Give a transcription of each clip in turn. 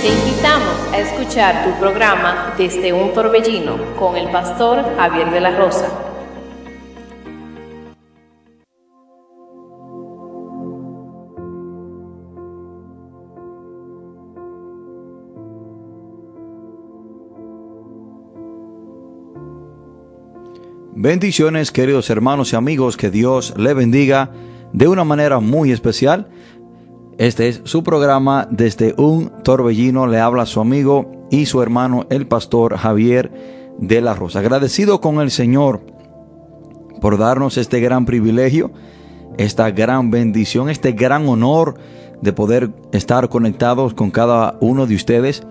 Te invitamos a escuchar tu programa Desde un Torbellino con el pastor Javier de la Rosa. Bendiciones queridos hermanos y amigos, que Dios le bendiga de una manera muy especial. Este es su programa desde un torbellino, le habla su amigo y su hermano el pastor Javier de la Rosa. Agradecido con el Señor por darnos este gran privilegio, esta gran bendición, este gran honor de poder estar conectados con cada uno de ustedes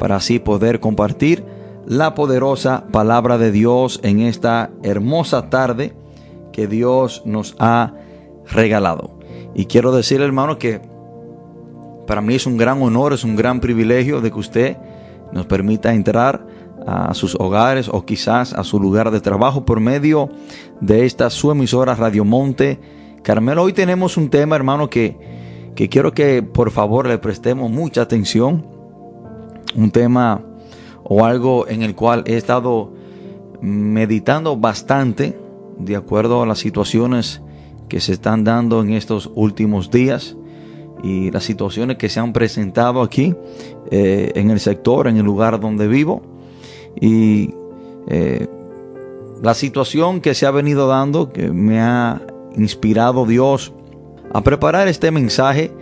para así poder compartir la poderosa palabra de Dios en esta hermosa tarde que Dios nos ha regalado. Y quiero decir, hermano, que para mí es un gran honor, es un gran privilegio de que usted nos permita entrar a sus hogares o quizás a su lugar de trabajo por medio de esta su emisora Radio Monte. Carmelo, hoy tenemos un tema, hermano, que, que quiero que por favor le prestemos mucha atención. Un tema o algo en el cual he estado meditando bastante de acuerdo a las situaciones que se están dando en estos últimos días y las situaciones que se han presentado aquí eh, en el sector, en el lugar donde vivo. Y eh, la situación que se ha venido dando que me ha inspirado Dios a preparar este mensaje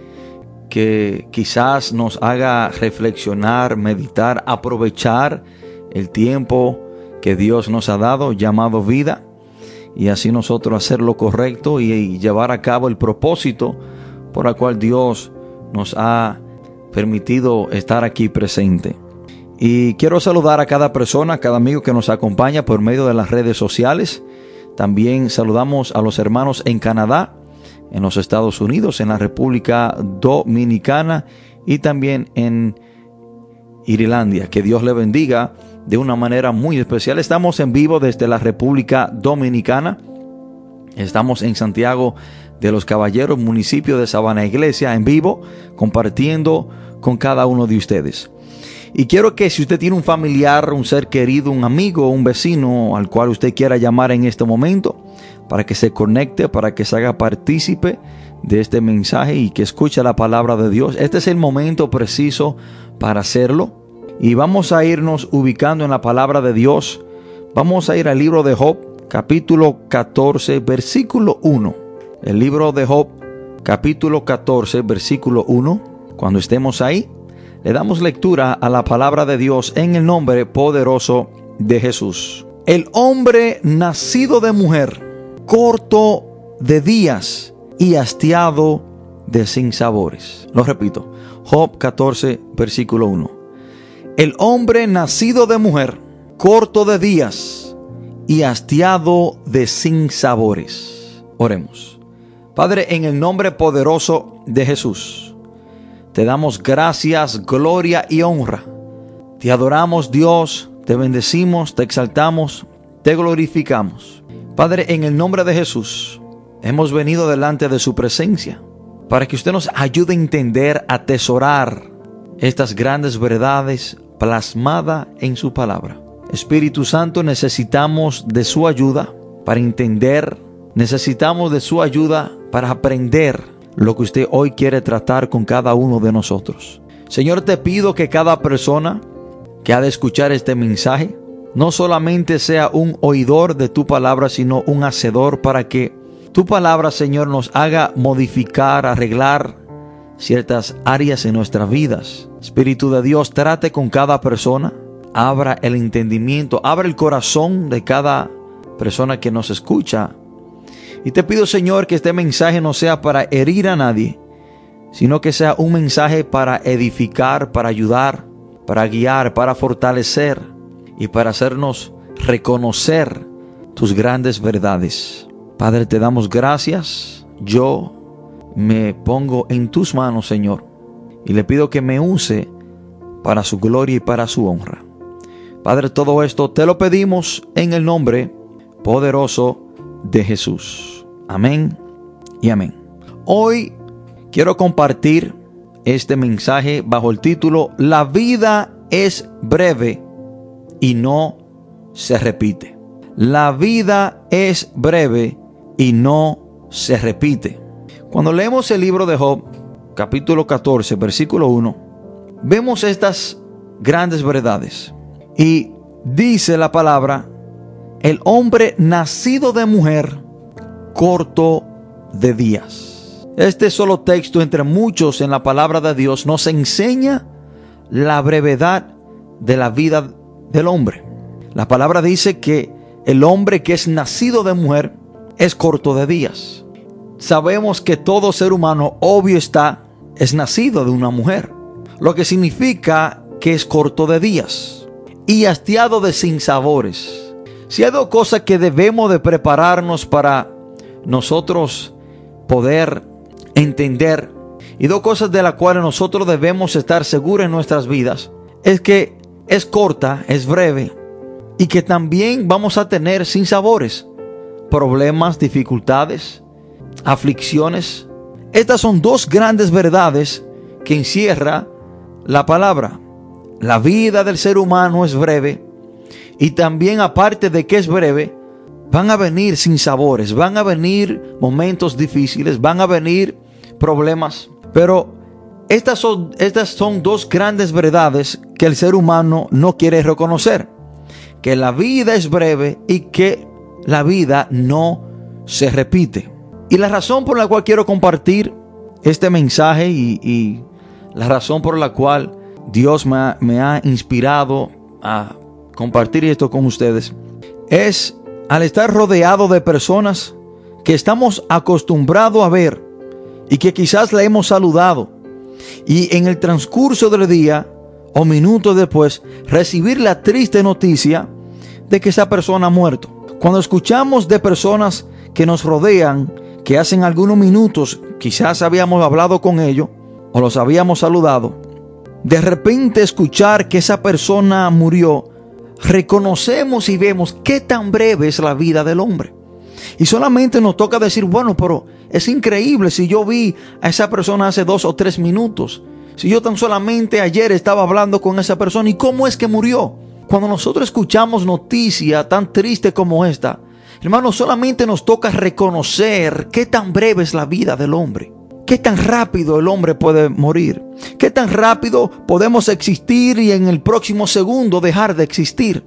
que quizás nos haga reflexionar, meditar, aprovechar el tiempo que Dios nos ha dado, llamado vida, y así nosotros hacer lo correcto y, llevar a cabo el propósito por el cual Dios nos ha permitido estar aquí presente. Y quiero saludar a cada persona, a cada amigo que nos acompaña por medio de las redes sociales. También saludamos a los hermanos en Canadá, en los Estados Unidos, en la República Dominicana y también en Irlandia. Que Dios le bendiga de una manera muy especial. Estamos en vivo desde la República Dominicana. Estamos en Santiago de los Caballeros, municipio de Sabana Iglesia, en vivo, compartiendo con cada uno de ustedes. Y quiero que si usted tiene un familiar, un ser querido, un amigo, un vecino al cual usted quiera llamar en este momento, para que se conecte, para que se haga partícipe de este mensaje y que escuche la palabra de Dios. Este es el momento preciso para hacerlo. Y vamos a irnos ubicando en la palabra de Dios. Vamos a ir al libro de Job, capítulo 14, versículo 1. El libro de Job, capítulo 14, versículo 1. Cuando estemos ahí, le damos lectura a la palabra de Dios en el nombre poderoso de Jesús. El hombre nacido de mujer corto de días y hastiado de sinsabores. Lo repito, Job 14, versículo 1. El hombre nacido de mujer, corto de días y hastiado de sinsabores. Oremos. Padre, en el nombre poderoso de Jesús, te damos gracias, gloria y honra. Te adoramos Dios, te bendecimos, te exaltamos, te glorificamos Padre, en el nombre de Jesús, hemos venido delante de su presencia para que usted nos ayude a entender, a atesorar estas grandes verdades plasmadas en su palabra. Espíritu Santo, necesitamos de su ayuda para entender, necesitamos de su ayuda para aprender lo que usted hoy quiere tratar con cada uno de nosotros. Señor, te pido que cada persona que ha de escuchar este mensaje no solamente sea un oidor de tu palabra, sino un hacedor para que tu palabra, Señor, nos haga modificar, arreglar ciertas áreas en nuestras vidas. Espíritu de Dios, trate con cada persona, abra el entendimiento, abra el corazón de cada persona que nos escucha. Y te pido, Señor, que este mensaje no sea para herir a nadie, sino que sea un mensaje para edificar, para ayudar, para guiar, para fortalecer y para hacernos reconocer tus grandes verdades. Padre, te damos gracias. Yo me pongo en tus manos, Señor, y le pido que me use para su gloria y para su honra. Padre, todo esto te lo pedimos en el nombre poderoso de Jesús. Amén y amén. Hoy quiero compartir este mensaje bajo el título La vida es breve y no se repite. La vida es breve y no se repite. Cuando leemos el libro de Job, capítulo 14, versículo 1, vemos estas grandes verdades. Y dice la palabra, el hombre nacido de mujer, corto de días. Este solo texto entre muchos en la palabra de Dios nos enseña la brevedad de la vida del hombre. La palabra dice que el hombre que es nacido de mujer es corto de días. Sabemos que todo ser humano, obvio está, es nacido de una mujer, lo que significa que es corto de días y hastiado de sinsabores. Si hay dos cosas que debemos de prepararnos para nosotros poder entender y dos cosas de las cuales nosotros debemos estar seguros en nuestras vidas, es que es corta, es breve y que también vamos a tener sinsabores, problemas, dificultades, aflicciones. Estas son dos grandes verdades que encierra la palabra. La vida del ser humano es breve y también aparte de que es breve, van a venir sinsabores, van a venir momentos difíciles, van a venir problemas, pero estas son, estas son dos grandes verdades que el ser humano no quiere reconocer que la vida es breve y que la vida no se repite. Y la razón por la cual quiero compartir este mensaje y, la razón por la cual Dios me ha, me ha inspirado a compartir esto con ustedes es al estar rodeado de personas que estamos acostumbrados a ver y que quizás le hemos saludado y en el transcurso del día o minutos después recibir la triste noticia de que esa persona ha muerto. Cuando escuchamos de personas que nos rodean, que hacen algunos minutos quizás habíamos hablado con ellos o los habíamos saludado, de repente escuchar que esa persona murió, reconocemos y vemos qué tan breve es la vida del hombre. Y solamente nos toca decir, bueno, pero es increíble si yo vi a esa persona hace dos o tres minutos. Si yo tan solamente ayer estaba hablando con esa persona y cómo es que murió. Cuando nosotros escuchamos noticia tan triste como esta, hermano, solamente nos toca reconocer qué tan breve es la vida del hombre. ¿Qué tan rápido el hombre puede morir? ¿Qué tan rápido podemos existir y en el próximo segundo dejar de existir?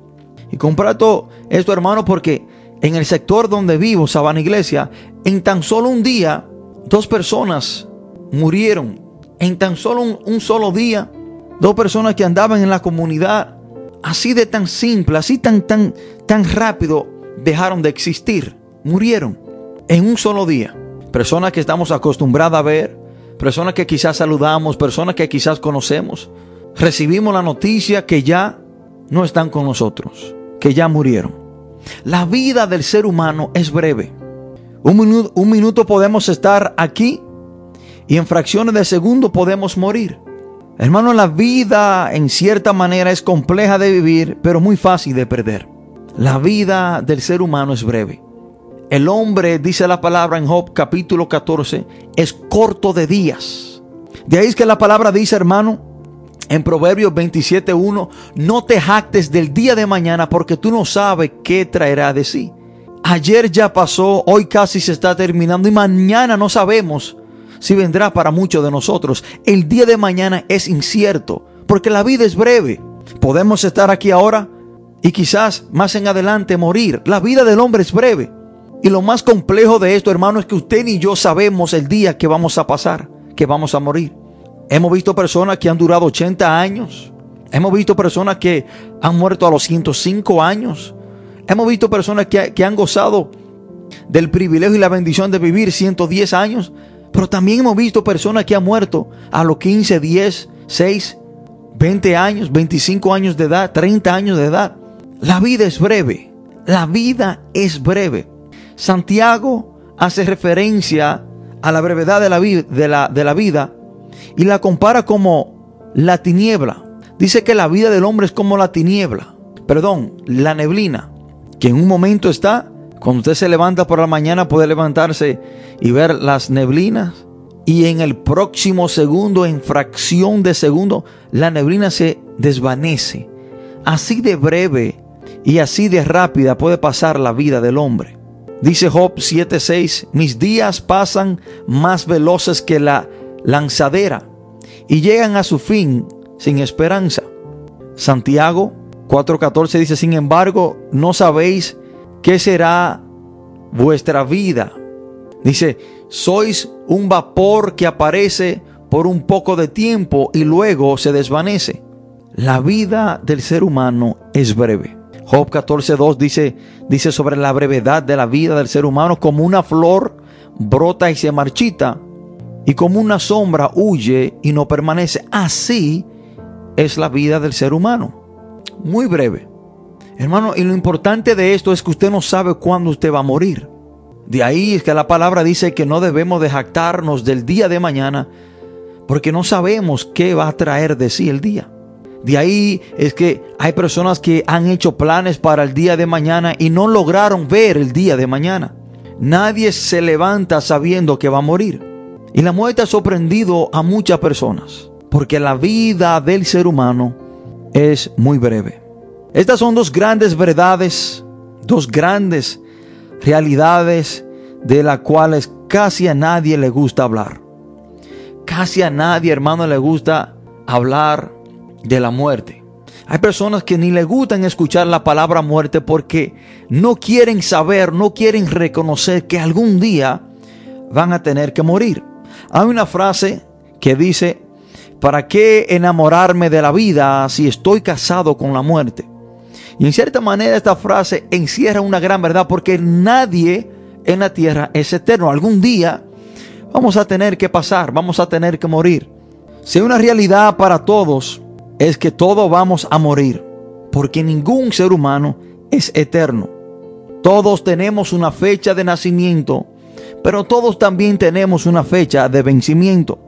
Y comparto esto, hermano, porque en el sector donde vivo, Sabana Iglesia, en tan solo un día, dos personas murieron en tan solo un, solo día, dos personas que andaban en la comunidad, así de tan simple, así tan, tan, tan rápido, dejaron de existir, murieron en un solo día. Personas que estamos acostumbradas a ver, personas que quizás saludamos, personas que quizás conocemos, recibimos la noticia que ya no están con nosotros, que ya murieron. La vida del ser humano es breve. Un minuto, un minuto podemos estar aquí y en fracciones de segundo podemos morir. Hermano, la vida en cierta manera es compleja de vivir, pero muy fácil de perder. La vida del ser humano es breve. El hombre, dice la palabra en Job capítulo 14, es corto de días. De ahí es que la palabra dice, hermano, en Proverbios 27.1, no te jactes del día de mañana porque tú no sabes qué traerá de sí. Ayer ya pasó, hoy casi se está terminando y mañana no sabemos si vendrá para muchos de nosotros. El día de mañana es incierto, porque la vida es breve. Podemos estar aquí ahora y quizás más en adelante morir. La vida del hombre es breve. Y lo más complejo de esto, hermano, es que usted y yo sabemos el día que vamos a pasar, que vamos a morir. Hemos visto personas que han durado 80 años. Hemos visto personas que han muerto a los 105 años. Hemos visto personas que, que han gozado del privilegio y la bendición de vivir 110 años. Pero también hemos visto personas que han muerto a los 15, 10, 6, 20 años, 25 años de edad, 30 años de edad. La vida es breve. La vida es breve. Santiago hace referencia a la brevedad de la, de la, vida y la compara como la tiniebla. Dice que la vida del hombre es como la tiniebla. Perdón, la neblina. Que en un momento está cuando usted se levanta por la mañana puede levantarse y ver las neblinas y en el próximo segundo, en fracción de segundo, la neblina se desvanece. Así de breve y así de rápida puede pasar la vida del hombre. Dice Job 7:6, mis días pasan más veloces que la lanzadera y llegan a su fin sin esperanza. Santiago 4:14 dice, sin embargo, no sabéis qué será vuestra vida. Dice, sois un vapor que aparece por un poco de tiempo y luego se desvanece. La vida del ser humano es breve. Job 14.2 dice, dice sobre la brevedad de la vida del ser humano como una flor brota y se marchita y como una sombra huye y no permanece. Así es la vida del ser humano. Muy breve. Hermano, y lo importante de esto es que usted no sabe cuándo usted va a morir. De ahí es que la palabra dice que no debemos de jactarnos del día de mañana porque no sabemos qué va a traer de sí el día. De ahí es que hay personas que han hecho planes para el día de mañana y no lograron ver el día de mañana. Nadie se levanta sabiendo que va a morir. Y la muerte ha sorprendido a muchas personas porque la vida del ser humano es muy breve. Estas son dos grandes verdades, dos grandes realidades de las cuales casi a nadie le gusta hablar. Casi a nadie, hermano, le gusta hablar de la muerte. Hay personas que ni le gustan escuchar la palabra muerte porque no quieren saber, no quieren reconocer que algún día van a tener que morir. Hay una frase que dice, ¿para qué enamorarme de la vida si estoy casado con la muerte? Y en cierta manera esta frase encierra una gran verdad porque nadie en la tierra es eterno. Algún día vamos a tener que pasar, vamos a tener que morir. Si una realidad para todos es que todos vamos a morir, porque ningún ser humano es eterno. Todos tenemos una fecha de nacimiento, pero todos también tenemos una fecha de vencimiento.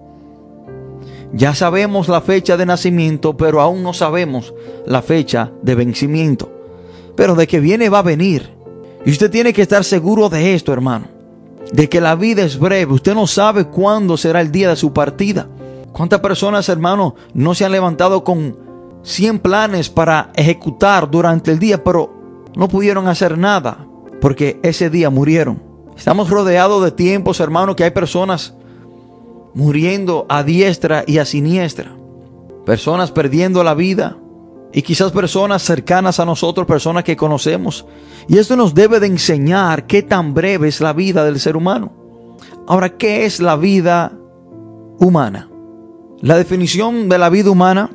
Ya sabemos la fecha de nacimiento, pero aún no sabemos la fecha de vencimiento. Pero de que viene va a venir. Y usted tiene que estar seguro de esto, hermano. De que la vida es breve. Usted no sabe cuándo será el día de su partida. ¿Cuántas personas, hermano, no se han levantado con 100 planes para ejecutar durante el día, pero no pudieron hacer nada porque ese día murieron? Estamos rodeados de tiempos, hermano, que hay personas muriendo a diestra y a siniestra. Personas perdiendo la vida. Y quizás personas cercanas a nosotros, personas que conocemos. Y esto nos debe de enseñar qué tan breve es la vida del ser humano. Ahora, ¿qué es la vida humana? La definición de la vida humana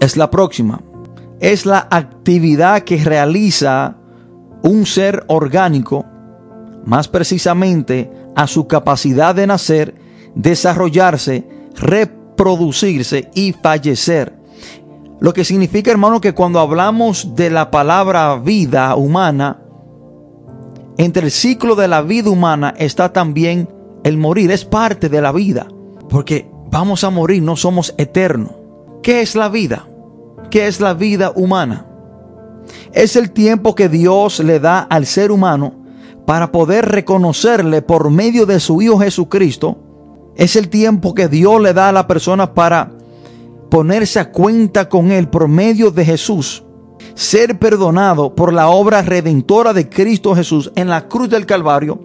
es la próxima. Es la actividad que realiza un ser orgánico, más precisamente a su capacidad de nacer desarrollarse, reproducirse y fallecer. Lo que significa, hermano, que cuando hablamos de la palabra vida humana, entre el ciclo de la vida humana está también el morir, es parte de la vida, porque vamos a morir, no somos eternos. ¿Qué es la vida? ¿Qué es la vida humana? Es el tiempo que Dios le da al ser humano para poder reconocerle por medio de su Hijo Jesucristo es el tiempo que Dios le da a la persona para ponerse a cuenta con Él por medio de Jesús. Ser perdonado por la obra redentora de Cristo Jesús en la cruz del Calvario.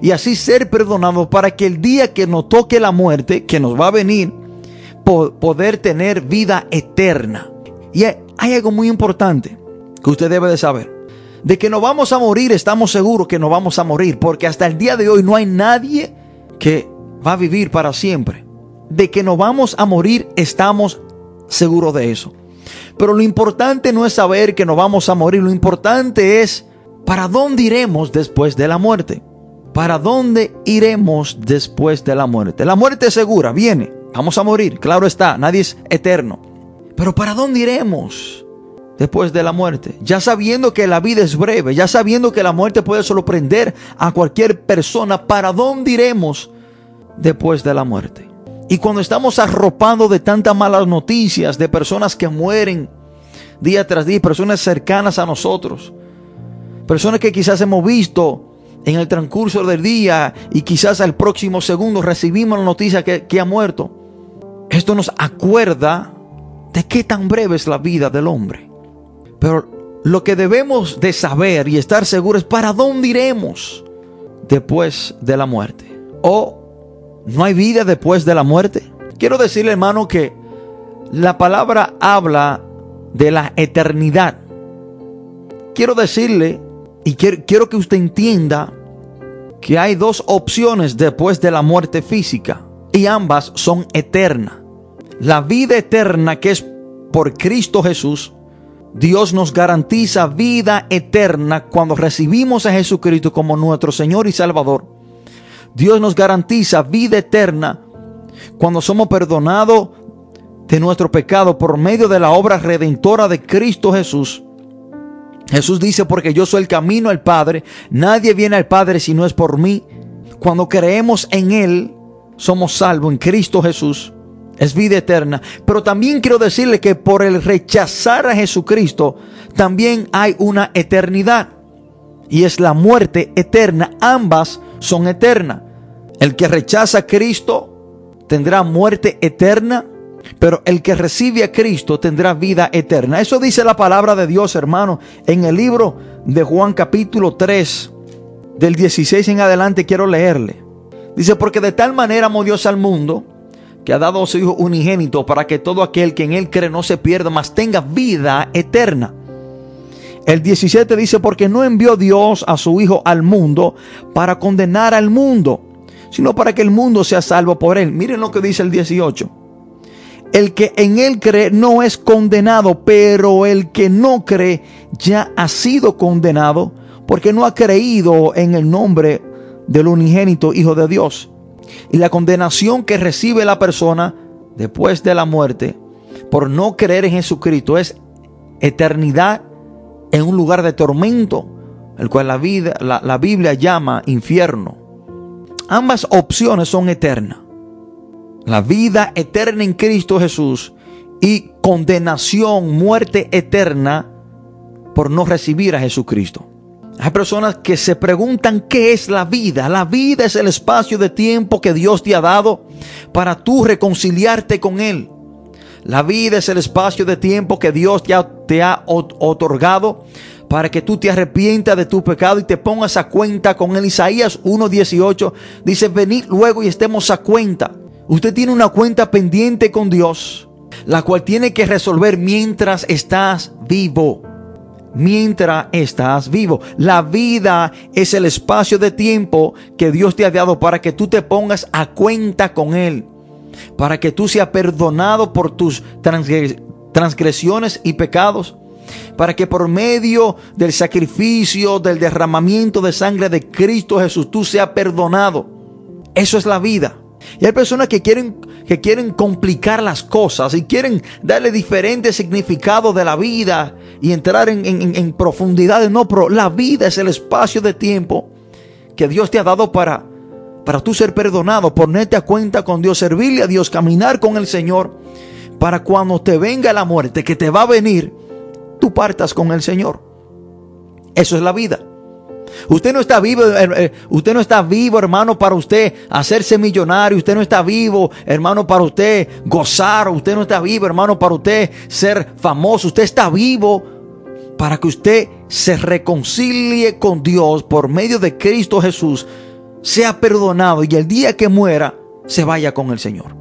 Y así ser perdonado para que el día que nos toque la muerte, que nos va a venir, poder tener vida eterna. Y hay algo muy importante que usted debe de saber. De que nos vamos a morir, estamos seguros que nos vamos a morir. Porque hasta el día de hoy no hay nadie que va a vivir para siempre. De que nos vamos a morir, estamos seguros de eso. Pero lo importante no es saber que nos vamos a morir, lo importante es para dónde iremos después de la muerte. ¿Para dónde iremos después de la muerte? La muerte es segura, viene, vamos a morir, claro está, nadie es eterno. Pero ¿para dónde iremos después de la muerte? Ya sabiendo que la vida es breve, ya sabiendo que la muerte puede sorprender a cualquier persona, ¿para dónde iremos después de la muerte. Y cuando estamos arropando de tantas malas noticias, de personas que mueren día tras día, personas cercanas a nosotros, personas que quizás hemos visto en el transcurso del día y quizás al próximo segundo recibimos la noticia que, que ha muerto. Esto nos acuerda de qué tan breve es la vida del hombre. Pero lo que debemos de saber y estar seguros es para dónde iremos después de la muerte. ¿O no hay vida después de la muerte? Quiero decirle, hermano, que la palabra habla de la eternidad. Quiero decirle y quiero, que usted entienda que hay dos opciones después de la muerte física y ambas son eternas. La vida eterna que es por Cristo Jesús, Dios nos garantiza vida eterna cuando recibimos a Jesucristo como nuestro Señor y Salvador. Dios nos garantiza vida eterna cuando somos perdonados de nuestro pecado por medio de la obra redentora de Cristo Jesús. Jesús dice, porque yo soy el camino al Padre, nadie viene al Padre si no es por mí. Cuando creemos en Él, somos salvos en Cristo Jesús. Es vida eterna. Pero también quiero decirle que por el rechazar a Jesucristo, también hay una eternidad. Y es la muerte eterna. Ambas son eternas. El que rechaza a Cristo tendrá muerte eterna pero el que recibe a Cristo tendrá vida eterna. Eso dice la palabra de Dios, hermano, en el libro de Juan capítulo 3, del 16 en adelante quiero leerle. Dice, porque de tal manera amó Dios al mundo, que ha dado a su Hijo unigénito para que todo aquel que en él cree no se pierda, mas tenga vida eterna. El 17 dice, porque no envió Dios a su Hijo al mundo para condenar al mundo, sino para que el mundo sea salvo por él. Miren lo que dice el 18. El que en él cree no es condenado, pero el que no cree ya ha sido condenado porque no ha creído en el nombre del unigénito Hijo de Dios. Y la condenación que recibe la persona después de la muerte por no creer en Jesucristo es eternidad en un lugar de tormento, el cual la, vida, la, Biblia llama infierno. Ambas opciones son eternas la vida eterna en Cristo Jesús y condenación, muerte eterna por no recibir a Jesucristo. Hay personas que se preguntan qué es la vida. La vida es el espacio de tiempo que Dios te ha dado para tú reconciliarte con Él. La vida es el espacio de tiempo que Dios ha, te ha otorgado para que tú te arrepientas de tu pecado y te pongas a cuenta con Él. Isaías 1.18 dice, venid luego y estemos a cuenta. Usted tiene una cuenta pendiente con Dios, la cual tiene que resolver mientras estás vivo. Mientras estás vivo. La vida es el espacio de tiempo que Dios te ha dado para que tú te pongas a cuenta con Él. Para que tú seas perdonado por tus transgresiones y pecados para que por medio del sacrificio, del derramamiento de sangre de Cristo Jesús, tú seas perdonado. Eso es la vida. Y hay personas que quieren, que quieren complicar las cosas y quieren darle diferentes significados de la vida y entrar en, en, profundidades. No, pero la vida es el espacio de tiempo que Dios te ha dado para, para tú ser perdonado, ponerte a cuenta con Dios, servirle a Dios, caminar con el Señor, para cuando te venga la muerte, que te va a venir, tú partas con el Señor. Eso es la vida. Usted no está vivo, eh, usted no está vivo, hermano, para usted hacerse millonario. Usted no está vivo, hermano, para usted gozar. Usted no está vivo, hermano, para usted ser famoso. Usted está vivo para que usted se reconcilie con Dios por medio de Cristo Jesús, sea perdonado y el día que muera se vaya con el Señor.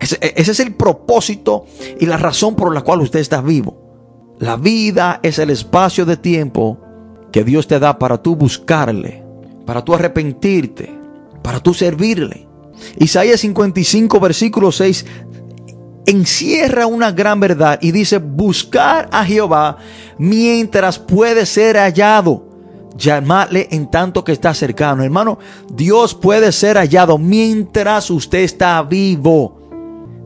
Ese, ese es el propósito y la razón por la cual usted está vivo. La vida es el espacio de tiempo que Dios te da para tú buscarle, para tú arrepentirte, para tú servirle. Isaías 55, versículo 6, encierra una gran verdad y dice, buscar a Jehová mientras puede ser hallado. Llamarle en tanto que está cercano. Hermano, Dios puede ser hallado mientras usted está vivo.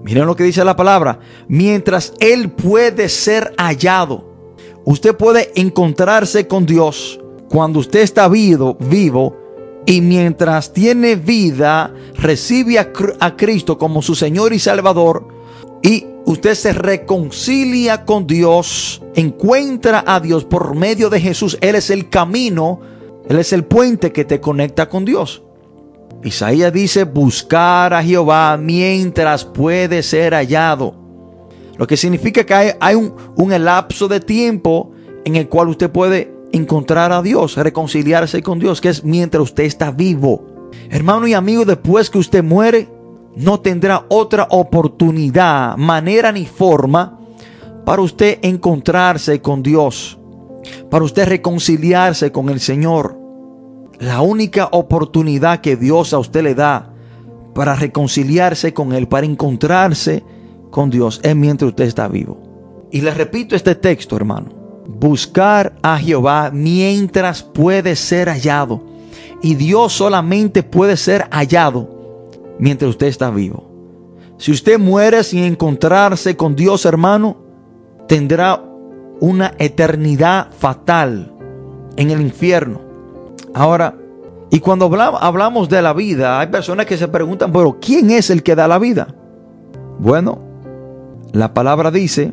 Miren lo que dice la palabra. Mientras Él puede ser hallado. Usted puede encontrarse con Dios cuando usted está vivo, vivo y mientras tiene vida recibe a, a Cristo como su Señor y Salvador y usted se reconcilia con Dios, encuentra a Dios por medio de Jesús. Él es el camino Él es el puente que te conecta con Dios. Isaías dice, buscar a Jehová mientras puede ser hallado. Lo que significa que hay, un, un elapso de tiempo en el cual usted puede encontrar a Dios, reconciliarse con Dios, que es mientras usted está vivo. Hermano y amigo, después que usted muere, no tendrá otra oportunidad, manera ni forma para usted encontrarse con Dios, para usted reconciliarse con el Señor. La única oportunidad que Dios a usted le da para reconciliarse con Él, para encontrarse con Dios, es mientras usted está vivo. Y le repito este texto, hermano. Buscar a Jehová mientras puede ser hallado. Y Dios solamente puede ser hallado mientras usted está vivo. Si usted muere sin encontrarse con Dios, hermano, tendrá una eternidad fatal en el infierno. Ahora, y cuando hablamos de la vida, hay personas que se preguntan, pero ¿quién es el que da la vida? Bueno, la palabra dice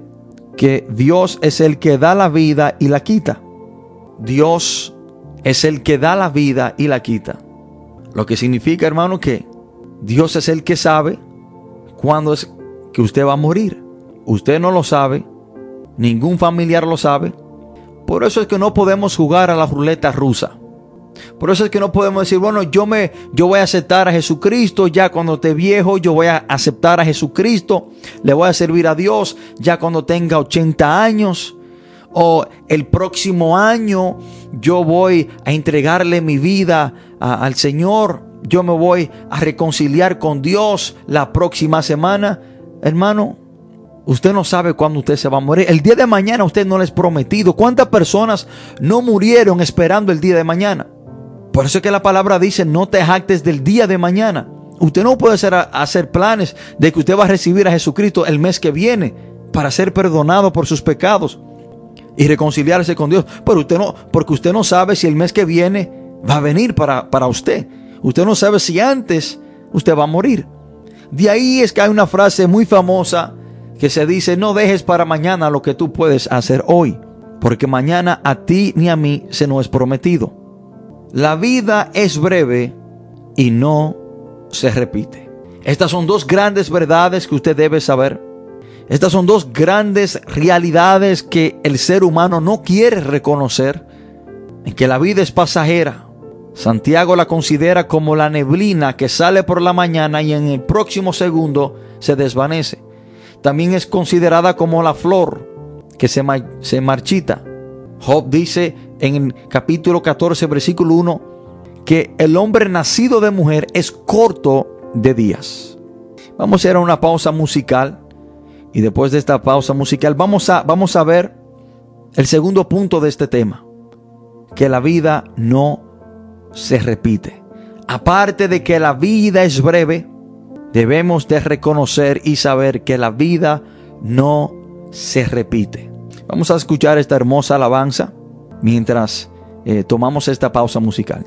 que Dios es el que da la vida y la quita. Dios es el que da la vida y la quita. Lo que significa, hermano, que Dios es el que sabe cuándo es que usted va a morir. Usted no lo sabe, ningún familiar lo sabe. Por eso es que no podemos jugar a la ruleta rusa. Por eso es que no podemos decir, bueno, yo me yo voy a aceptar a Jesucristo ya cuando esté viejo, yo voy a aceptar a Jesucristo, le voy a servir a Dios ya cuando tenga 80 años o el próximo año yo voy a entregarle mi vida al Señor, yo me voy a reconciliar con Dios la próxima semana. Hermano, Usted no sabe cuándo usted se va a morir. El día de mañana usted no le es prometido. ¿Cuántas personas no murieron esperando el día de mañana? Por eso es que la palabra dice, no te jactes del día de mañana. Usted no puede hacer, hacer planes de que usted va a recibir a Jesucristo el mes que viene para ser perdonado por sus pecados y reconciliarse con Dios. Pero usted no, porque usted no sabe si el mes que viene va a venir para, para usted. Usted no sabe si antes usted va a morir. De ahí es que hay una frase muy famosa que se dice, no dejes para mañana lo que tú puedes hacer hoy, porque mañana a ti ni a mí se nos es prometido. La vida es breve y no se repite. Estas son dos grandes verdades que usted debe saber. Estas son dos grandes realidades que el ser humano no quiere reconocer. En que la vida es pasajera. Santiago la considera como la neblina que sale por la mañana y en el próximo segundo se desvanece. También es considerada como la flor que se, marchita. Job dice en el capítulo 14, versículo 1, que el hombre nacido de mujer es corto de días. Vamos a ir a una pausa musical y después de esta pausa musical vamos a, vamos a ver el segundo punto de este tema, que la vida no se repite. Aparte de que la vida es breve, debemos de reconocer y saber que la vida no se repite. Vamos a escuchar esta hermosa alabanza mientras eh, tomamos esta pausa musical.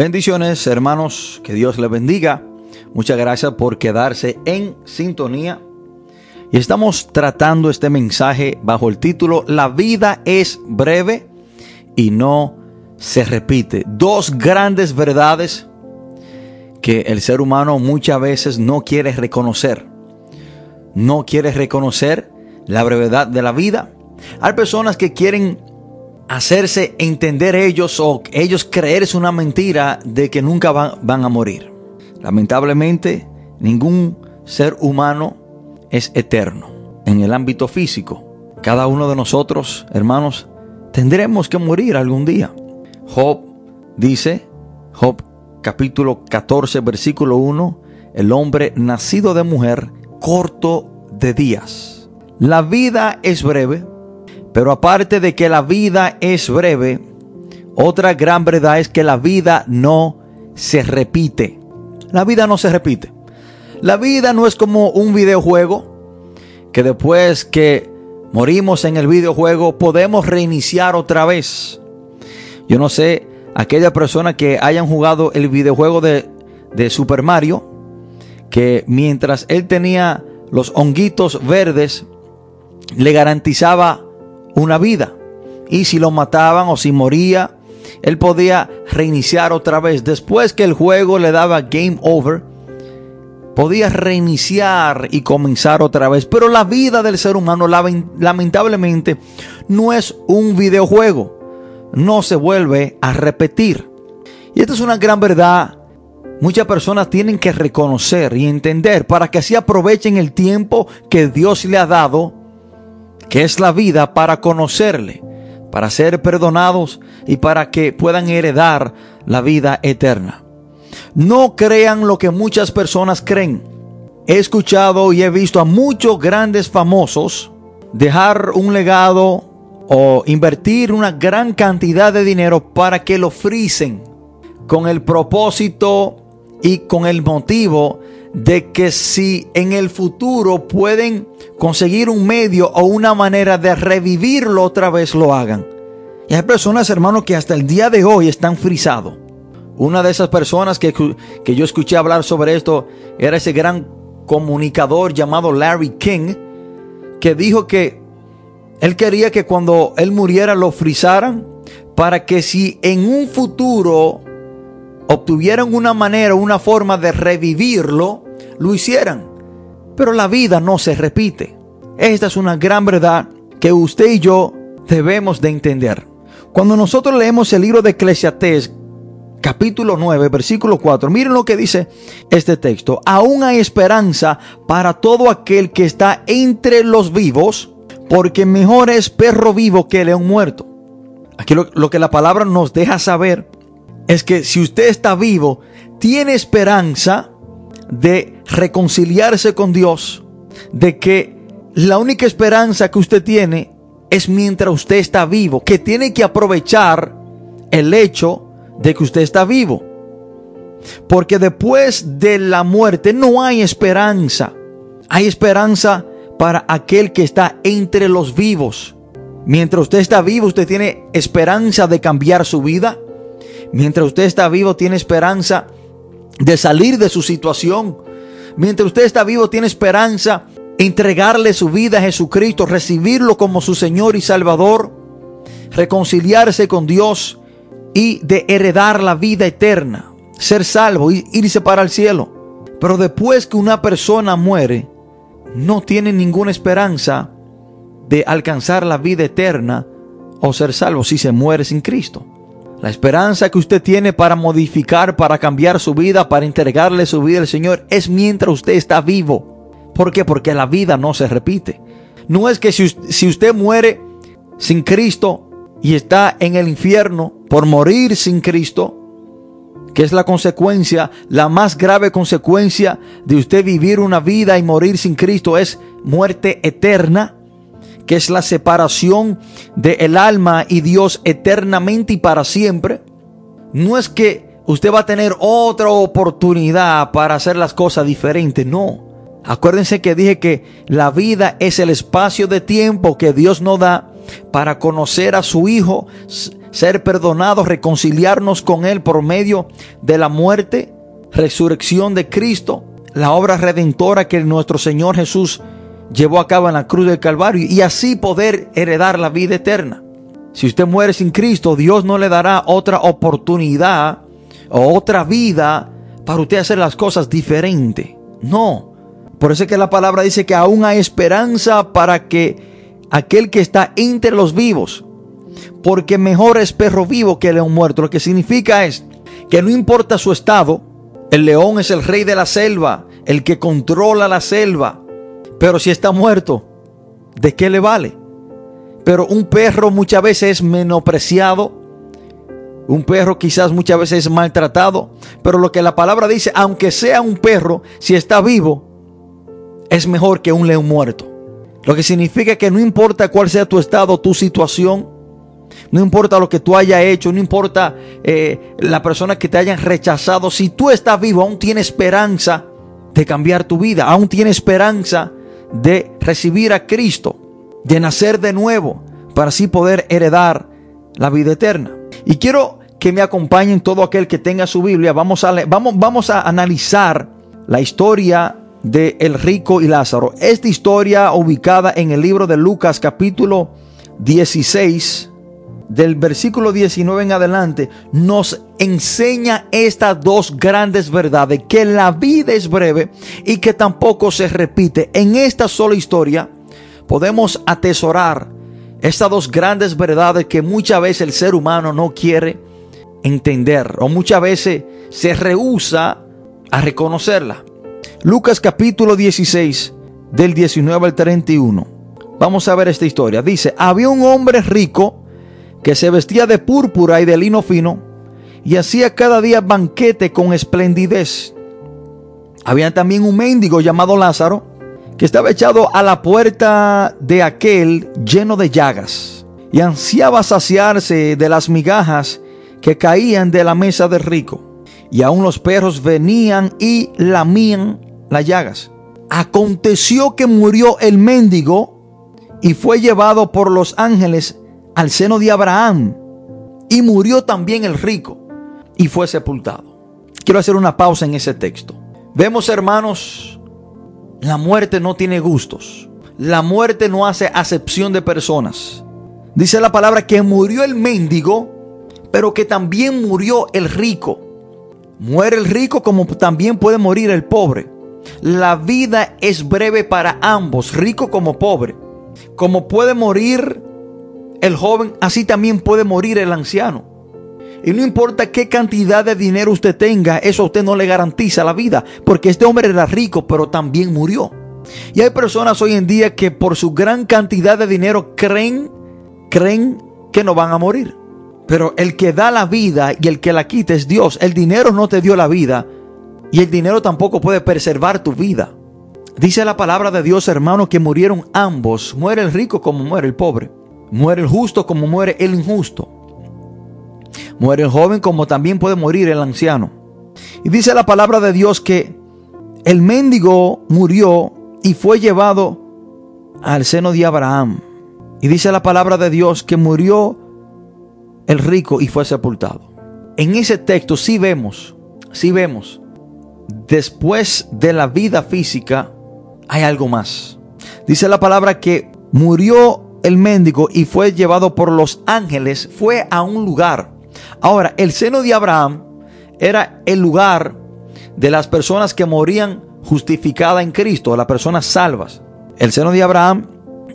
Bendiciones, hermanos, que Dios les bendiga. Muchas gracias por quedarse en sintonía. Y estamos tratando este mensaje bajo el título La vida es breve y no se repite. Dos grandes verdades que el ser humano muchas veces no quiere reconocer. No quiere reconocer la brevedad de la vida. Hay personas que quieren hacerse entender ellos o ellos creerse una mentira de que nunca van, van a morir. Lamentablemente, ningún ser humano es eterno. En el ámbito físico, cada uno de nosotros, hermanos, tendremos que morir algún día. Job dice, Job capítulo 14, versículo 1, el hombre nacido de mujer, corto de días. La vida es breve, pero aparte de que la vida es breve, otra gran verdad es que la vida no se repite. La vida no se repite. La vida no es como un videojuego que después que morimos en el videojuego podemos reiniciar otra vez. Yo no sé, aquella persona que hayan jugado el videojuego de, de Super Mario, que mientras él tenía los honguitos verdes, le garantizaba una vida. Y si lo mataban o si moría, él podía reiniciar otra vez. Después que el juego le daba game over, podía reiniciar y comenzar otra vez. Pero la vida del ser humano lamentablemente no es un videojuego. No se vuelve a repetir. Y esta es una gran verdad. Muchas personas tienen que reconocer y entender para que así aprovechen el tiempo que Dios le ha dado, que es la vida, para conocerle, para ser perdonados y para que puedan heredar la vida eterna. No crean lo que muchas personas creen. He escuchado y he visto a muchos grandes famosos dejar un legado o invertir una gran cantidad de dinero para que lo frisen con el propósito y con el motivo de que si en el futuro pueden conseguir un medio o una manera de revivirlo otra vez lo hagan. Y hay personas, hermanos, que hasta el día de hoy están frisados. Una de esas personas que, que yo escuché hablar sobre esto era ese gran comunicador llamado Larry King, que dijo que él quería que cuando él muriera lo frisaran para que si en un futuro obtuvieran una manera, una forma de revivirlo, lo hicieran. Pero la vida no se repite. Esta es una gran verdad que usted y yo debemos de entender. Cuando nosotros leemos el libro de Eclesiastés, capítulo 9, versículo 4, miren lo que dice este texto. Aún hay esperanza para todo aquel que está entre los vivos, porque mejor es perro vivo que león muerto. Aquí lo, lo que la palabra nos deja saber es que si usted está vivo, tiene esperanza de reconciliarse con Dios, de que la única esperanza que usted tiene es mientras usted está vivo, que tiene que aprovechar el hecho de que usted está vivo. Porque después de la muerte no hay esperanza. Hay esperanza para aquel que está entre los vivos. Mientras usted está vivo, usted tiene esperanza de cambiar su vida. Mientras usted está vivo, tiene esperanza de salir de su situación. Mientras usted está vivo, tiene esperanza de entregarle su vida a Jesucristo, recibirlo como su Señor y Salvador, reconciliarse con Dios y de heredar la vida eterna, ser salvo y irse para el cielo. Pero después que una persona muere, no tiene ninguna esperanza de alcanzar la vida eterna o ser salvo si se muere sin Cristo. La esperanza que usted tiene para modificar, para cambiar su vida, para entregarle su vida al Señor es mientras usted está vivo. ¿Por qué? Porque la vida no se repite. No es que si, si usted muere sin Cristo y está en el infierno por morir sin Cristo, que es la consecuencia, la más grave consecuencia de usted vivir una vida y morir sin Cristo es muerte eterna que es la separación del el alma y Dios eternamente y para siempre, no es que usted va a tener otra oportunidad para hacer las cosas diferentes, no. Acuérdense que dije que la vida es el espacio de tiempo que Dios nos da para conocer a su Hijo, ser perdonados, reconciliarnos con Él por medio de la muerte, resurrección de Cristo, la obra redentora que nuestro Señor Jesús llevó a cabo en la cruz del Calvario y así poder heredar la vida eterna. Si usted muere sin Cristo, Dios no le dará otra oportunidad o otra vida para usted hacer las cosas diferente. No. Por eso es que la palabra dice que aún hay esperanza para que aquel que está entre los vivos, porque mejor es perro vivo que león muerto. Lo que significa es que no importa su estado, el león es el rey de la selva, el que controla la selva, pero si está muerto, ¿de qué le vale? Pero un perro muchas veces es menospreciado. Un perro quizás muchas veces es maltratado. Pero lo que la palabra dice, aunque sea un perro, si está vivo, es mejor que un león muerto. Lo que significa que no importa cuál sea tu estado, tu situación, no importa lo que tú hayas hecho, no importa eh, la persona que te hayan rechazado, si tú estás vivo, aún tienes esperanza de cambiar tu vida, aún tienes esperanza de recibir a Cristo, de nacer de nuevo, para así poder heredar la vida eterna. Y quiero que me acompañen todo aquel que tenga su Biblia. Vamos a, vamos, a analizar la historia de el rico y Lázaro. Esta historia ubicada en el libro de Lucas capítulo 16 del versículo 19 en adelante nos enseña estas dos grandes verdades, que la vida es breve y que tampoco se repite. En esta sola historia podemos atesorar estas dos grandes verdades que muchas veces el ser humano no quiere entender o muchas veces se rehúsa a reconocerla. Lucas capítulo 16 del 19 al 31. Vamos a ver esta historia. Dice, había un hombre rico que se vestía de púrpura y de lino fino, y hacía cada día banquete con esplendidez. Había también un mendigo llamado Lázaro, que estaba echado a la puerta de aquel lleno de llagas, y ansiaba saciarse de las migajas que caían de la mesa del rico. Y aún los perros venían y lamían las llagas. Aconteció que murió el mendigo y fue llevado por los ángeles al seno de Abraham. Y murió también el rico y fue sepultado. Quiero hacer una pausa en ese texto. Vemos, hermanos, la muerte no tiene gustos. La muerte no hace acepción de personas. Dice la palabra que murió el mendigo, pero que también murió el rico. Muere el rico como también puede morir el pobre. La vida es breve para ambos, rico como pobre. Como puede morir el joven, así también puede morir el anciano. Y no importa qué cantidad de dinero usted tenga, eso a usted no le garantiza la vida, porque este hombre era rico, pero también murió. Y hay personas hoy en día que por su gran cantidad de dinero creen, creen que no van a morir. Pero el que da la vida y el que la quita es Dios. El dinero no te dio la vida y el dinero tampoco puede preservar tu vida. Dice la palabra de Dios, hermano, que murieron ambos. Muere el rico como muere el pobre. Muere el justo como muere el injusto. Muere el joven como también puede morir el anciano. Y dice la palabra de Dios que el mendigo murió y fue llevado al seno de Abraham. Y dice la palabra de Dios que murió el rico y fue sepultado. En ese texto sí vemos, sí vemos, después de la vida física hay algo más. Dice la palabra que murió el mendigo y fue llevado por los ángeles, fue a un lugar. Ahora, el seno de Abraham era el lugar de las personas que morían justificadas en Cristo, las personas salvas. El seno de Abraham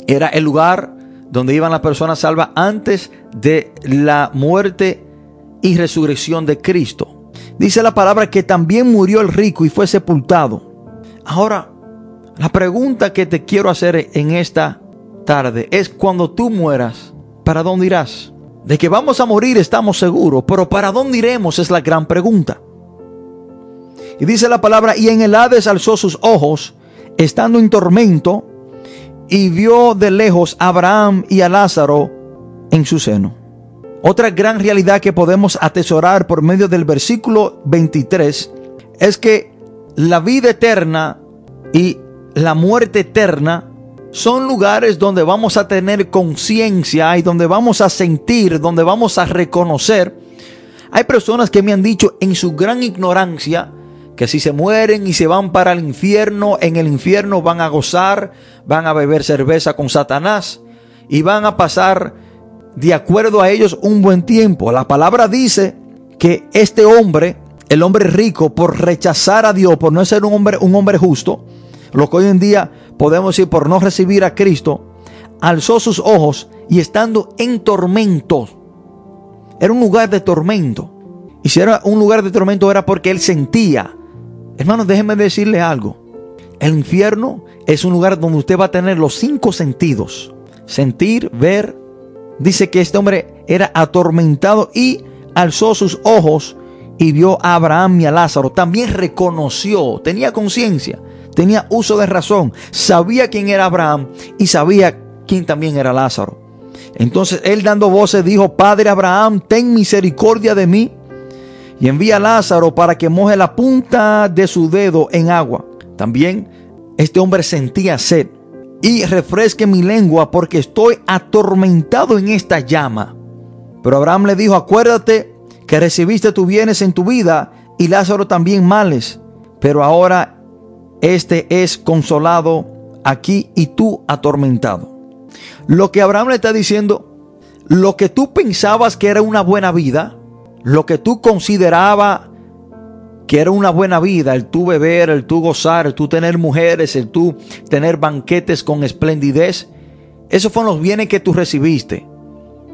era el lugar donde iban las personas salvas antes de la muerte y resurrección de Cristo. Dice la palabra que también murió el rico y fue sepultado. Ahora, la pregunta que te quiero hacer en esta tarde es cuando tú mueras, ¿para dónde irás? De que vamos a morir estamos seguros, pero ¿para dónde iremos? Es la gran pregunta. Y dice la palabra, y en el Hades alzó sus ojos, estando en tormento, y vio de lejos a Abraham y a Lázaro en su seno. Otra gran realidad que podemos atesorar por medio del versículo 23 es que la vida eterna y la muerte eterna son lugares donde vamos a tener conciencia y donde vamos a sentir, donde vamos a reconocer. Hay personas que me han dicho en su gran ignorancia que si se mueren y se van para el infierno, en el infierno van a gozar, van a beber cerveza con Satanás y van a pasar de acuerdo a ellos un buen tiempo. La palabra dice que este hombre, el hombre rico, por rechazar a Dios, por no ser un hombre, un hombre justo, lo que hoy en día podemos decir por no recibir a Cristo, alzó sus ojos y estando en tormento, era un lugar de tormento. Y si era un lugar de tormento era porque él sentía. Hermanos, déjenme decirle algo. El infierno es un lugar donde usted va a tener los cinco sentidos. Sentir, ver. Dice que este hombre era atormentado y alzó sus ojos y vio a Abraham y a Lázaro. También reconoció, tenía conciencia tenía uso de razón, sabía quién era Abraham y sabía quién también era Lázaro. Entonces él dando voces dijo, Padre Abraham, ten misericordia de mí y envía a Lázaro para que moje la punta de su dedo en agua. También este hombre sentía sed y refresque mi lengua porque estoy atormentado en esta llama. Pero Abraham le dijo, acuérdate que recibiste tus bienes en tu vida y Lázaro también males, pero ahora este es consolado aquí y tú atormentado. Lo que Abraham le está diciendo, lo que tú pensabas que era una buena vida, lo que tú considerabas que era una buena vida, el tú beber, el tú gozar, el tú tener mujeres, el tú tener banquetes con esplendidez, esos fueron los bienes que tú recibiste,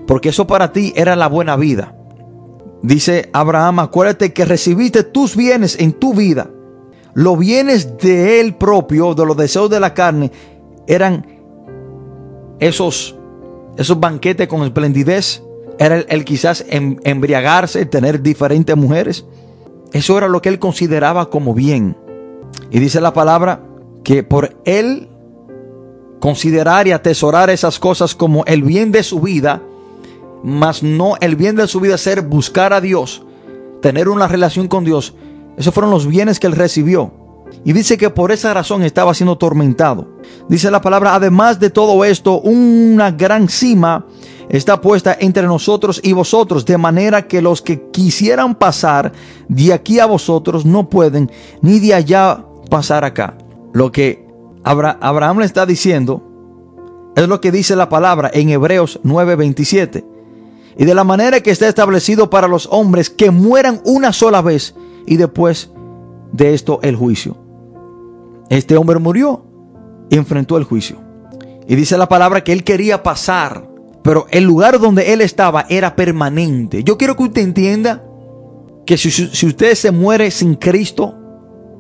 porque eso para ti era la buena vida. Dice Abraham, acuérdate que recibiste tus bienes en tu vida los bienes de él propio, de los deseos de la carne, eran esos, esos banquetes con esplendidez. Era el, quizás em, embriagarse, tener diferentes mujeres. Eso era lo que él consideraba como bien. Y dice la palabra que por él considerar y atesorar esas cosas como el bien de su vida, mas no el bien de su vida ser buscar a Dios, tener una relación con Dios, esos fueron los bienes que él recibió. Y dice que por esa razón estaba siendo tormentado. Dice la palabra, además de todo esto, una gran cima está puesta entre nosotros y vosotros, de manera que los que quisieran pasar de aquí a vosotros no pueden, ni de allá pasar acá. Lo que Abraham le está diciendo es lo que dice la palabra en Hebreos 9:27. Y de la manera que está establecido para los hombres que mueran una sola vez y después de esto el juicio. Este hombre murió y enfrentó el juicio. Y dice la palabra que él quería pasar, pero el lugar donde él estaba era permanente. Yo quiero que usted entienda que si, si usted se muere sin Cristo,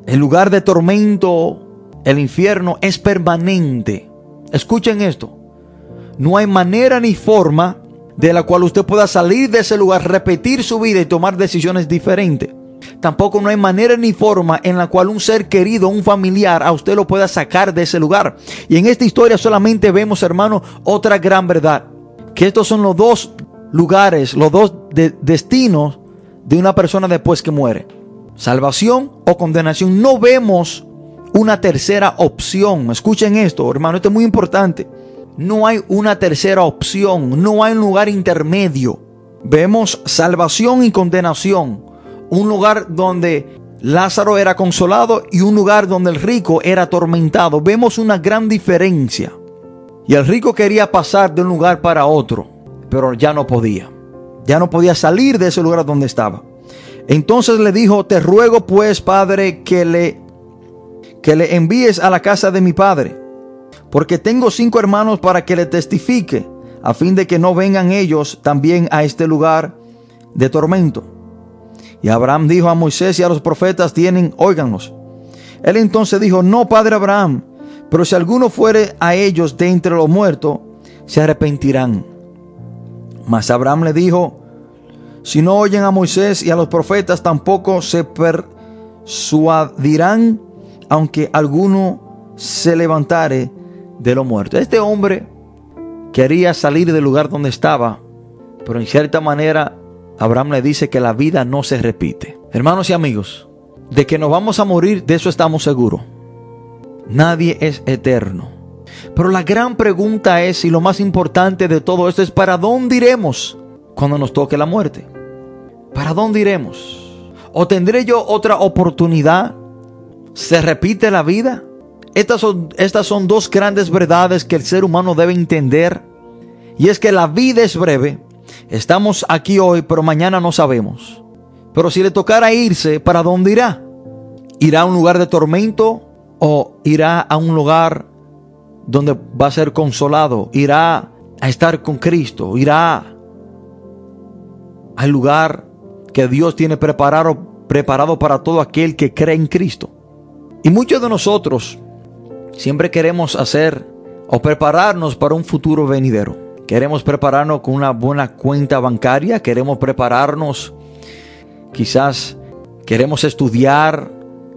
el lugar de tormento el infierno es permanente. Escuchen esto. No hay manera ni forma de la cual usted pueda salir de ese lugar, repetir su vida y tomar decisiones diferentes. Tampoco no hay manera ni forma en la cual un ser querido, un familiar, a usted lo pueda sacar de ese lugar. Y en esta historia solamente vemos, hermano, otra gran verdad. Que estos son los dos lugares, los dos de- destinos de una persona después que muere. Salvación o condenación. No vemos una tercera opción. Escuchen esto, hermano, esto es muy importante. No hay una tercera opción, no hay un lugar intermedio. Vemos salvación y condenación. Un lugar donde Lázaro era consolado y un lugar donde el rico era atormentado. Vemos una gran diferencia. Y el rico quería pasar de un lugar para otro, pero ya no podía. Ya no podía salir de ese lugar donde estaba. Entonces le dijo, te ruego pues, padre, que le, que le envíes a la casa de mi padre, porque tengo cinco hermanos para que le testifique, a fin de que no vengan ellos también a este lugar de tormento. Y Abraham dijo a Moisés y a los profetas tienen, óiganlos. Él entonces dijo, no, padre Abraham, pero si alguno fuere a ellos de entre los muertos, se arrepentirán. Mas Abraham le dijo, si no oyen a Moisés y a los profetas, tampoco se persuadirán, aunque alguno se levantare de los muertos. Este hombre quería salir del lugar donde estaba, pero en cierta manera Abraham le dice que la vida no se repite. Hermanos y amigos, de que nos vamos a morir, de eso estamos seguros. Nadie es eterno. Pero la gran pregunta es, y lo más importante de todo esto es, ¿para dónde iremos cuando nos toque la muerte? ¿Para dónde iremos? ¿O tendré yo otra oportunidad? ¿Se repite la vida? Estas son, estas son dos grandes verdades que el ser humano debe entender. Y es que la vida es breve. Estamos aquí hoy, pero mañana no sabemos. Pero si le tocara irse, ¿para dónde irá? ¿Irá a un lugar de tormento o irá a un lugar donde va a ser consolado? ¿Irá a estar con Cristo? ¿Irá al lugar que Dios tiene preparado, preparado para todo aquel que cree en Cristo? Y muchos de nosotros siempre queremos hacer o prepararnos para un futuro venidero. Queremos prepararnos con una buena cuenta bancaria, queremos prepararnos, quizás queremos estudiar,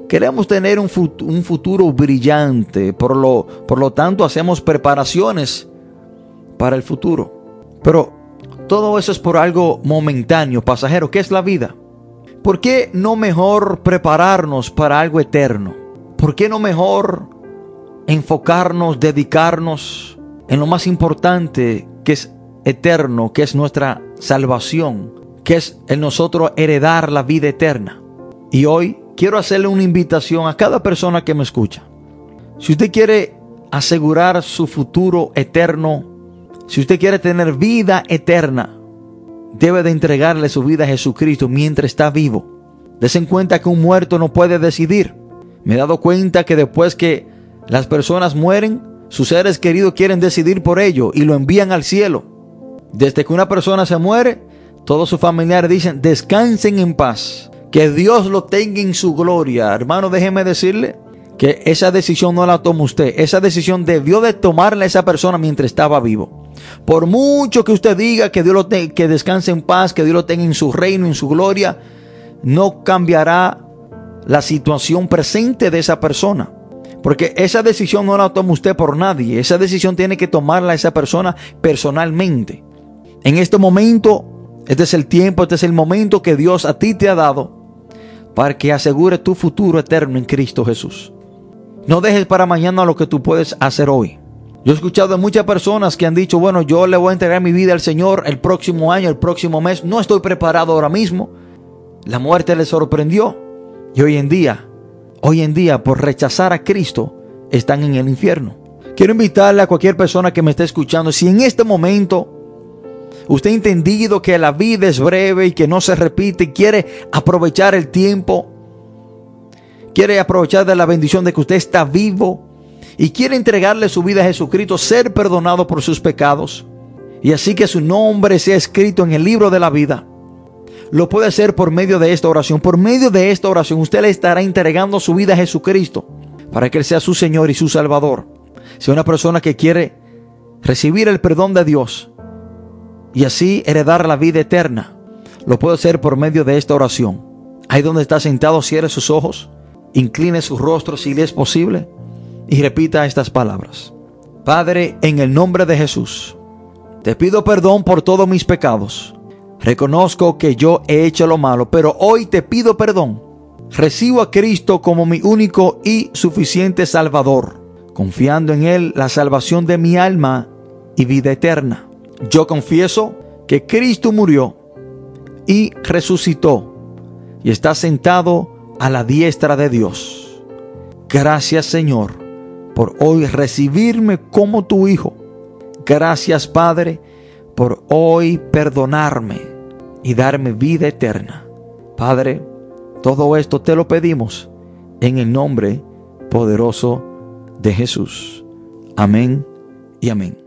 queremos tener un, fut un futuro brillante, por lo, por lo tanto hacemos preparaciones para el futuro. Pero todo eso es por algo momentáneo, pasajero, ¿qué es la vida? ¿Por qué no mejor prepararnos para algo eterno? ¿Por qué no mejor enfocarnos, dedicarnos en lo más importante que es eterno, que es nuestra salvación, que es el nosotros heredar la vida eterna? Y hoy quiero hacerle una invitación a cada persona que me escucha. Si usted quiere asegurar su futuro eterno, si usted quiere tener vida eterna, debe de entregarle su vida a Jesucristo mientras está vivo. Des en cuenta que un muerto no puede decidir. Me he dado cuenta que después que las personas mueren, sus seres queridos quieren decidir por ello y lo envían al cielo. Desde que una persona se muere, todos sus familiares dicen, descansen en paz, que Dios lo tenga en su gloria. Hermano, déjeme decirle que esa decisión no la toma usted, esa decisión debió de tomarla esa persona mientras estaba vivo. Por mucho que usted diga que Dios lo que descanse en paz, que Dios lo tenga en su reino, en su gloria, no cambiará la situación presente de esa persona. Porque esa decisión no la toma usted por nadie. Esa decisión tiene que tomarla esa persona personalmente. En este momento, este es el tiempo, este es el momento que Dios a ti te ha dado para que asegure tu futuro eterno en Cristo Jesús. No dejes para mañana lo que tú puedes hacer hoy. Yo he escuchado de muchas personas que han dicho, bueno, yo le voy a entregar mi vida al Señor el próximo año, el próximo mes. No estoy preparado ahora mismo. La muerte le sorprendió. Y hoy en día, hoy en día, por rechazar a Cristo, están en el infierno. Quiero invitarle a cualquier persona que me esté escuchando, si en este momento usted ha entendido que la vida es breve y que no se repite, quiere aprovechar el tiempo, quiere aprovechar de la bendición de que usted está vivo y quiere entregarle su vida a Jesucristo, ser perdonado por sus pecados y así que su nombre sea escrito en el libro de la vida. Lo puede hacer por medio de esta oración. Por medio de esta oración usted le estará entregando su vida a Jesucristo. para que Él sea su Señor y su Salvador. Sea una persona que quiere recibir el perdón de Dios y así heredar la vida eterna. Lo puede hacer por medio de esta oración. Ahí donde está sentado, cierre sus ojos, incline su rostro si le es posible y repita estas palabras. Padre, en el nombre de Jesús, te pido perdón por todos mis pecados. Reconozco que yo he hecho lo malo, pero hoy te pido perdón. Recibo a Cristo como mi único y suficiente Salvador, confiando en Él la salvación de mi alma y vida eterna. Yo confieso que Cristo murió y resucitó y está sentado a la diestra de Dios. Gracias Señor por hoy recibirme como tu Hijo. Gracias Padre por hoy perdonarme y darme vida eterna. Padre, todo esto te lo pedimos en el nombre poderoso de Jesús. Amén y amén.